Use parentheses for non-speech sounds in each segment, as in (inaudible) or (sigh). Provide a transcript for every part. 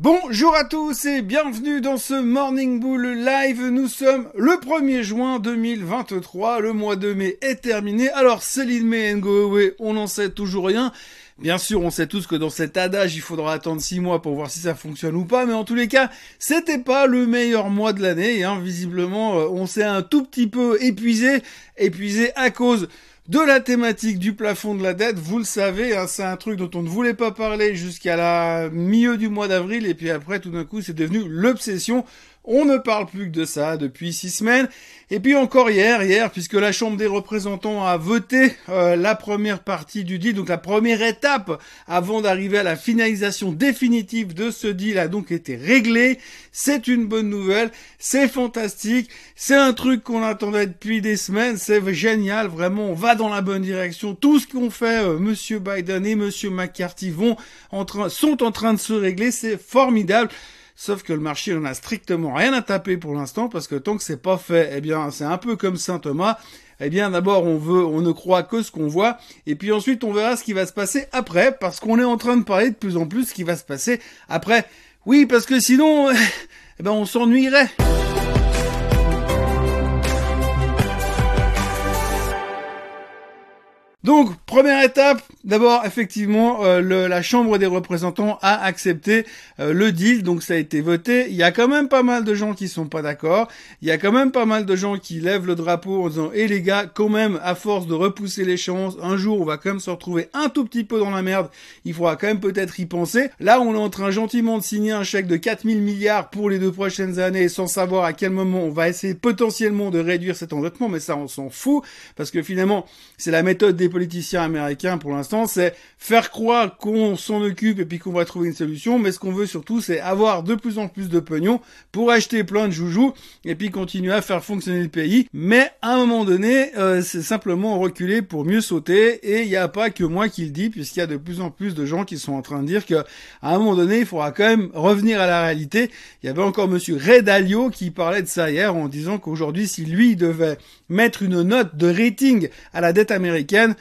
Bonjour à tous et bienvenue dans ce Morning Bull Live. Nous sommes le 1er juin 2023. Le mois de mai est terminé. Alors, Céline May and go away, on n'en sait toujours rien. Bien sûr, on sait tous que dans cet adage, il faudra attendre 6 mois pour voir si ça fonctionne ou pas, mais en tous les cas, c'était pas le meilleur mois de l'année, hein. Visiblement, euh, on s'est un tout petit peu épuisé, épuisé à cause de la thématique du plafond de la dette. Vous le savez, hein, c'est un truc dont on ne voulait pas parler jusqu'à la milieu du mois d'avril et puis après tout d'un coup c'est devenu l'obsession. On ne parle plus que de ça depuis six semaines. Et puis encore hier, hier, puisque la Chambre des représentants a voté euh, la première partie du deal, donc la première étape avant d'arriver à la finalisation définitive de ce deal a donc été réglée. C'est une bonne nouvelle, c'est fantastique, c'est un truc qu'on attendait depuis des semaines, c'est génial, vraiment, on va dans la bonne direction. Tout ce qu'ont fait euh, Monsieur Biden et Monsieur McCarthy vont sont en train de se régler, c'est formidable. Sauf que le marché n'en a strictement rien à taper pour l'instant parce que tant que c'est pas fait, eh bien, c'est un peu comme Saint Thomas. Eh bien, d'abord, on veut, on ne croit que ce qu'on voit, et puis ensuite, on verra ce qui va se passer après, parce qu'on est en train de parler de plus en plus ce qui va se passer après. Oui, parce que sinon, (laughs) eh ben, on s'ennuierait. Donc, première étape, d'abord, effectivement, euh, la Chambre des représentants a accepté euh, le deal, donc ça a été voté. Il y a quand même pas mal de gens qui sont pas d'accord. Il y a quand même pas mal de gens qui lèvent le drapeau en disant, eh les gars, quand même, à force de repousser les chances, un jour, on va quand même se retrouver un tout petit peu dans la merde. Il faudra quand même peut-être y penser. Là, on est en train gentiment de signer un chèque de 4000 milliards pour les deux prochaines années, sans savoir à quel moment on va essayer potentiellement de réduire cet endettement, mais ça, on s'en fout, parce que finalement, c'est la méthode des politiciens américains pour l'instant, c'est faire croire qu'on s'en occupe et puis qu'on va trouver une solution, mais ce qu'on veut surtout, c'est avoir de plus en plus de pognon pour acheter plein de joujoux et puis continuer à faire fonctionner le pays. Mais à un moment donné, euh, c'est simplement reculer pour mieux sauter et il n'y a pas que moi qui le dis, puisqu'il y a de plus en plus de gens qui sont en train de dire que à un moment donné, il faudra quand même revenir à la réalité. Il y avait encore monsieur Redalio qui parlait de ça hier en disant qu'aujourd'hui, si lui devait mettre une note de rating à la dette américaine,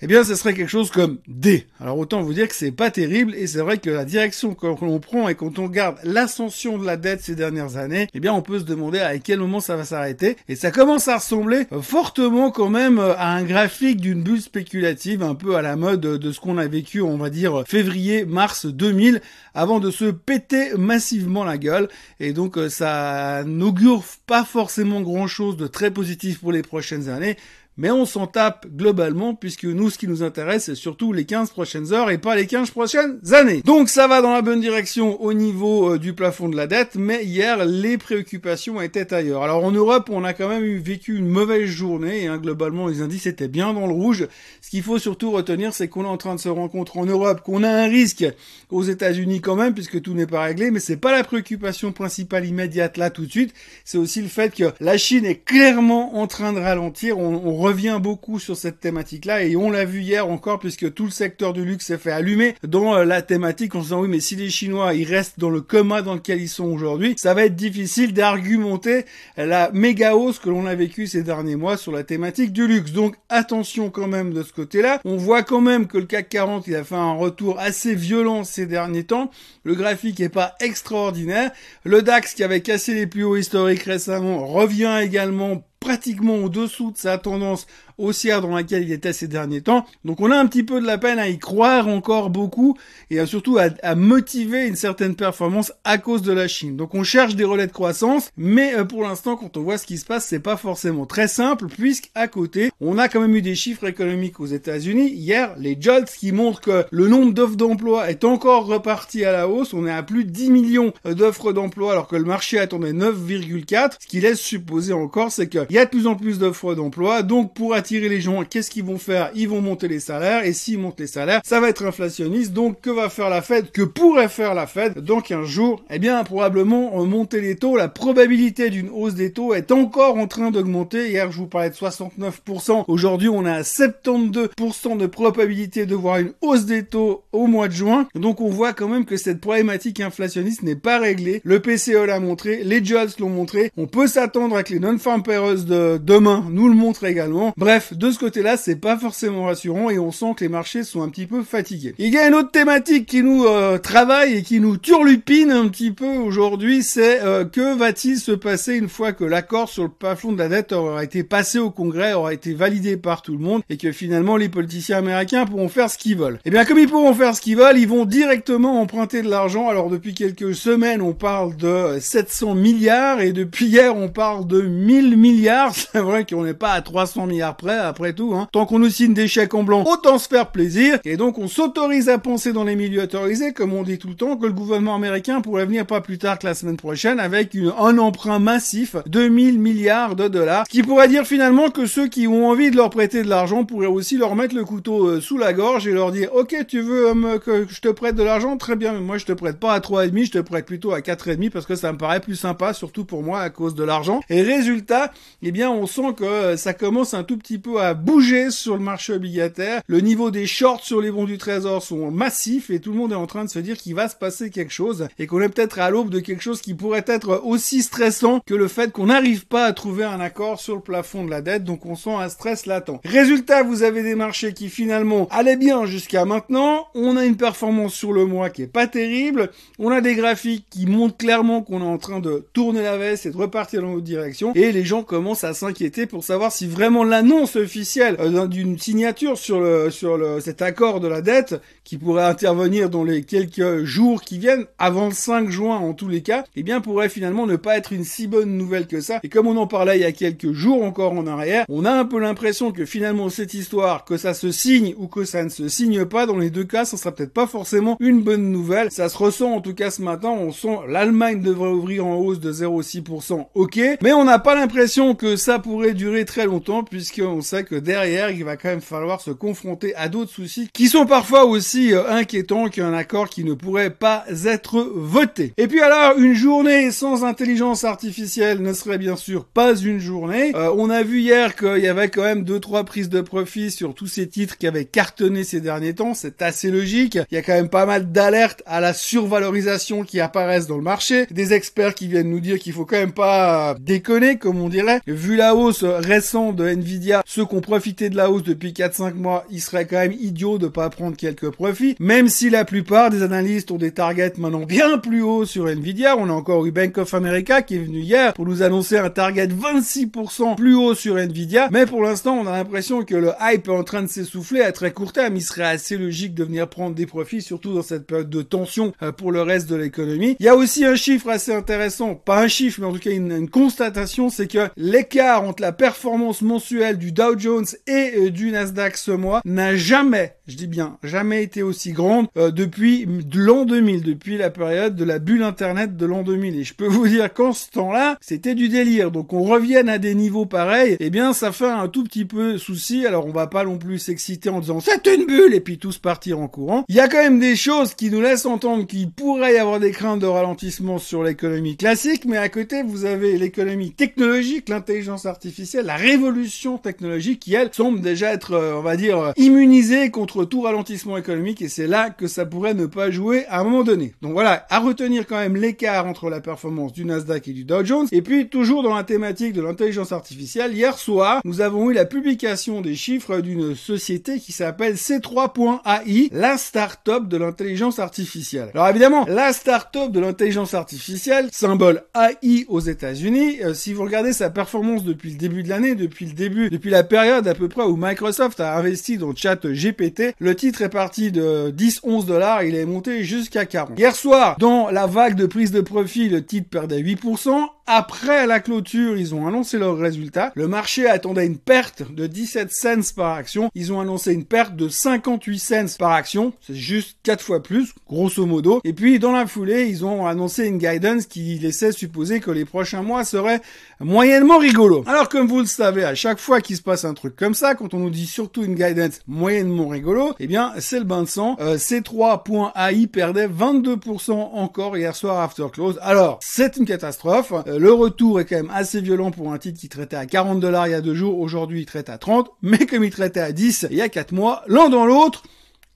eh bien, ce serait quelque chose comme D. Alors, autant vous dire que c'est pas terrible, et c'est vrai que la direction que l'on prend et quand on regarde l'ascension de la dette ces dernières années, eh bien, on peut se demander à quel moment ça va s'arrêter. Et ça commence à ressembler fortement quand même à un graphique d'une bulle spéculative, un peu à la mode de ce qu'on a vécu, on va dire, février-mars 2000, avant de se péter massivement la gueule. Et donc, ça n'augure pas forcément grand chose de très positif pour les prochaines années mais on s'en tape globalement puisque nous, ce qui nous intéresse, c'est surtout les 15 prochaines heures et pas les 15 prochaines années. Donc ça va dans la bonne direction au niveau euh, du plafond de la dette, mais hier, les préoccupations étaient ailleurs. Alors en Europe, on a quand même vécu une mauvaise journée, hein, globalement, les indices étaient bien dans le rouge. Ce qu'il faut surtout retenir, c'est qu'on est en train de se rencontrer en Europe, qu'on a un risque aux États-Unis quand même, puisque tout n'est pas réglé, mais c'est pas la préoccupation principale immédiate là tout de suite. C'est aussi le fait que la Chine est clairement en train de ralentir. Revient beaucoup sur cette thématique-là et on l'a vu hier encore puisque tout le secteur du luxe s'est fait allumer dans euh, la thématique en se disant oui mais si les Chinois ils restent dans le coma dans lequel ils sont aujourd'hui, ça va être difficile d'argumenter la méga hausse que l'on a vécue ces derniers mois sur la thématique du luxe. Donc attention quand même de ce côté-là. On voit quand même que le CAC 40 il a fait un retour assez violent ces derniers temps. Le graphique est pas extraordinaire. Le DAX qui avait cassé les plus hauts historiques récemment revient également pratiquement au-dessous de sa tendance haussière dans laquelle il était ces derniers temps. Donc on a un petit peu de la peine à y croire encore beaucoup et surtout à, motiver une certaine performance à cause de la Chine. Donc on cherche des relais de croissance, mais euh, pour l'instant quand on voit ce qui se passe, c'est pas forcément très simple puisqu'à côté, on a quand même eu des chiffres économiques aux États-Unis hier, les JOLTS qui montrent que le nombre d'offres d'emploi est encore reparti à la hausse, on est à plus de 10 millions d'offres d'emploi alors que le marché attendait 9,4, ce qui laisse supposer encore c'est qu'il y a de plus en plus d'offres d'emploi, donc pour attirer attirer les gens, qu'est-ce qu'ils vont faire? Ils vont monter les salaires, et s'ils montent les salaires, ça va être inflationniste, donc que va faire la Fed? Que pourrait faire la Fed dans 15 jours? Eh bien, probablement monter les taux. La probabilité d'une hausse des taux est encore en train d'augmenter. Hier, je vous parlais de 69%. Aujourd'hui, on est à 72% de probabilité de voir une hausse des taux au mois de juin. Donc, on voit quand même que cette problématique inflationniste n'est pas réglée. Le PCE l'a montré, les JOLTS l'ont montré. On peut s'attendre à que les non-farm de demain nous le montrent également. Bref, Bref, de ce côté-là, c'est pas forcément rassurant et on sent que les marchés sont un petit peu fatigués. Il y a une autre thématique qui nous euh, travaille et qui nous turlupine un petit peu aujourd'hui, c'est euh, que va-t-il se passer une fois que l'accord sur le plafond de la dette aura été passé au Congrès, aura été validé par tout le monde et que finalement les politiciens américains pourront faire ce qu'ils veulent? Eh bien, comme ils pourront faire ce qu'ils veulent, ils vont directement emprunter de l'argent. Alors depuis quelques semaines, on parle de 700 milliards et depuis hier, on parle de 1000 milliards. (laughs) C'est vrai qu'on n'est pas à 300 milliards près, après tout. Hein. Tant qu'on nous signe des chèques en blanc, autant se faire plaisir. Et donc, on s'autorise à penser dans les milieux autorisés, comme on dit tout le temps, que le gouvernement américain pourrait venir pas plus tard que la semaine prochaine avec un emprunt massif de 1000 milliards de dollars. Ce qui pourrait dire finalement que ceux qui ont envie de leur prêter de l'argent pourraient aussi leur mettre le couteau euh, sous la gorge et leur dire, ok, tu veux euh, que je te prête de l'argent, très bien, mais moi je te prête pas à 3,5, je te prête plutôt à 4,5 parce que ça me paraît plus sympa, surtout pour moi à cause de l'argent. Et résultat, eh bien, on sent que euh, ça commence un tout petit peu à bouger sur le marché obligataire. Le niveau des shorts sur les bons du trésor sont massifs et tout le monde est en train de se dire qu'il va se passer quelque chose et qu'on est peut-être à l'aube de quelque chose qui pourrait être aussi stressant que le fait qu'on n'arrive pas à trouver un accord sur le plafond de la dette. Donc on sent un stress latent. Résultat, vous avez des marchés qui finalement allaient bien jusqu'à maintenant. On a une performance sur le mois qui est pas terrible. On a des graphiques qui montrent clairement qu'on est en train de tourner la veste et de repartir dans l'autre direction. Et les gens commencent à s'inquiéter pour savoir si vraiment l'annonce officielle euh, d'une signature sur le sur le cet accord de la dette qui pourrait intervenir dans les quelques jours qui viennent avant le 5 juin en tous les cas, eh bien pourrait finalement ne pas être une si bonne nouvelle que ça. Et comme on en parlait il y a quelques jours encore en arrière, on a un peu l'impression que finalement cette histoire, que ça se signe ou que ça ne se signe pas, dans les deux cas, ça sera peut-être pas forcément une bonne nouvelle. Ça se ressent en tout cas ce matin, on sent l'Allemagne devrait ouvrir en hausse de 0,6%, ok, mais on n'a pas l'impression que ça pourrait durer très longtemps puisqu'on sait que derrière, il va quand même falloir se confronter à d'autres soucis qui sont parfois aussi euh, inquiétants qu'un accord qui ne pourrait pas être voté. Et puis alors, une journée sans intelligence artificielle ne serait bien sûr pas une journée. Euh, on a vu hier qu'il y avait quand même deux trois prises de profit sur tous ces titres qui avaient cartonné ces derniers temps. C'est assez logique. Il y a quand même pas mal d'alertes à la survalorisation qui apparaissent dans le marché. Des experts qui viennent nous dire qu'il faut quand même pas déconner, comme on dirait. Vu la hausse récente de Nvidia, ceux qui ont profité de la hausse depuis 4-5 mois, il serait quand même idiot de pas prendre quelques profits. Même si la plupart des analystes ont des targets maintenant bien plus hauts sur Nvidia. On a encore eu Bank of America qui est venu hier pour nous annoncer un target 26% plus haut sur Nvidia. Mais pour l'instant, on a l'impression que le hype est en train de s'essouffler à très court terme. Il serait assez logique de venir prendre des profits, surtout dans cette période de tension euh, pour le reste de l'économie. Il y a aussi un chiffre assez intéressant, pas un chiffre, mais en tout cas une, constatation, c'est que l'écart entre la performance mensuelle du Dow Jones et euh, du Nasdaq ce mois n'a jamais, je dis bien, jamais été aussi grande euh, depuis l'an 2000, depuis la période de la bulle internet de l'an 2000. Et je peux vous dire qu'en ce temps-là, c'était du délire. Donc on revienne à des niveaux pareils, eh bien ça fait un tout petit peu souci. Alors on va pas non plus s'exciter en disant c'est une bulle et puis tous partir en courant. Il y a quand même des choses qui nous laissent entendre qu'il pourrait y avoir des craintes de ralentissement sur l'économie classique, mais à côté vous avez l'économie technologique, l'intelligence artificielle, la révolution technologique qui elle semble déjà être, euh, on va dire, immunisée contre tout ralentissement économique et c'est là que ça pourrait ne pas jouer à un moment donné. Donc voilà, à retenir quand même l'écart entre la performance du Nasdaq et du Dow Jones. Et puis toujours dans la thématique de l'intelligence artificielle, hier soir, nous avons eu la publication des chiffres d'une société qui s'appelle C3.ai, la start-up de l'intelligence artificielle. Alors évidemment, la start-up de l'intelligence artificielle, symbole AI aux États-Unis, euh, si vous regardez sa performance depuis le début de l'année, depuis le début, depuis la période à peu près où Microsoft a investi dans chat GPT, le titre est parti de 10-11 dollars, il est monté jusqu'à 40. Hier soir, dans la vague de prise de profit, le titre perdait 8%. Après la clôture, ils ont annoncé leurs résultats. Le marché attendait une perte de 17 cents par action. Ils ont annoncé une perte de 58 cents par action. C'est juste 4 fois plus, grosso modo. Et puis, dans la foulée, ils ont annoncé une guidance qui laissait supposer que les prochains mois seraient moyennement rigolos. Alors, comme vous le savez, à chaque fois qu'il se passe un truc comme ça, quand on nous dit surtout une guidance moyennement rigolo, eh bien, c'est le bain de sang. Euh, C3.ai perdait 22% encore hier soir after close. Alors, c'est une catastrophe. Euh, le retour est quand même assez violent pour un titre qui traitait à 40 dollars il y a deux jours. Aujourd'hui, il traite à 30. Mais comme il traitait à 10 il y a 4 mois, l'un dans l'autre,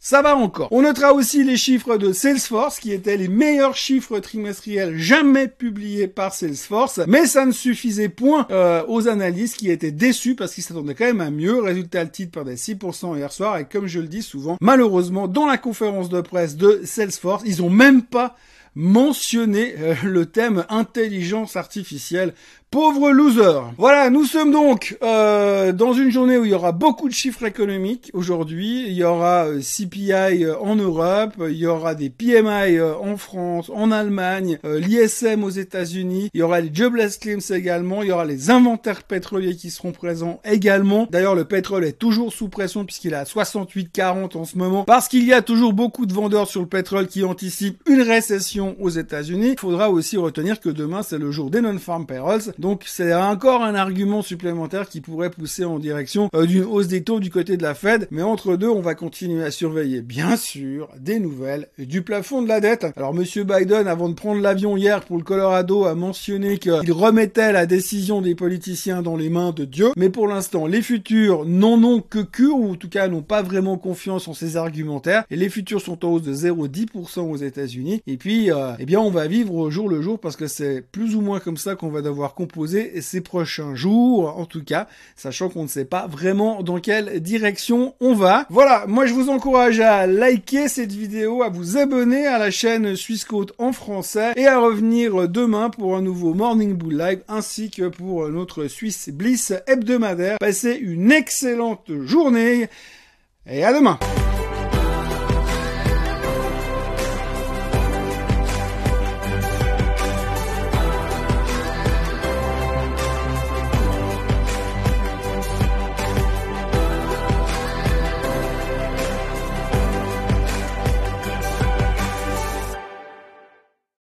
ça va encore. On notera aussi les chiffres de Salesforce, qui étaient les meilleurs chiffres trimestriels jamais publiés par Salesforce, mais ça ne suffisait point euh, aux analystes qui étaient déçus parce qu'ils s'attendaient quand même à mieux. Résultat, le titre perdait 6% hier soir, et comme je le dis souvent, malheureusement, dans la conférence de presse de Salesforce, ils ont même pas mentionné euh, le thème intelligence artificielle Pauvre loser. Voilà, nous sommes donc euh, dans une journée où il y aura beaucoup de chiffres économiques aujourd'hui. Il y aura euh, CPI en Europe, il y aura des PMI en France, en Allemagne, l'ISM aux États-Unis. Il y aura les jobless claims également. Il y aura les inventaires pétroliers qui seront présents également. D'ailleurs, le pétrole est toujours sous pression puisqu'il est à 68,40 en ce moment parce qu'il y a toujours beaucoup de vendeurs sur le pétrole qui anticipent une récession aux États-Unis. Il faudra aussi retenir que demain c'est le jour des non-farm payrolls donc c'est encore un argument supplémentaire qui pourrait pousser en direction euh, d'une hausse des taux du côté de la Fed. Mais entre deux, on va continuer à surveiller, bien sûr, des nouvelles du plafond de la dette. Alors Monsieur Biden, avant de prendre l'avion hier pour le Colorado, a mentionné qu'il remettait la décision des politiciens dans les mains de Dieu. Mais pour l'instant, les futurs n'en ont que cure, ou en tout cas n'ont pas vraiment confiance en ces argumentaires. Et les futurs sont en hausse de 0,10% aux États-Unis. Et puis, euh, eh bien, on va vivre au jour le jour parce que c'est plus ou moins comme ça qu'on va devoir comprendre poser ces prochains jours, en tout cas, sachant qu'on ne sait pas vraiment dans quelle direction on va. Voilà, moi je vous encourage à liker cette vidéo, à vous abonner à la chaîne Suisse Côte en français et à revenir demain pour un nouveau Morning Bull Live ainsi que pour notre Suisse Bliss hebdomadaire. Passez une excellente journée et à demain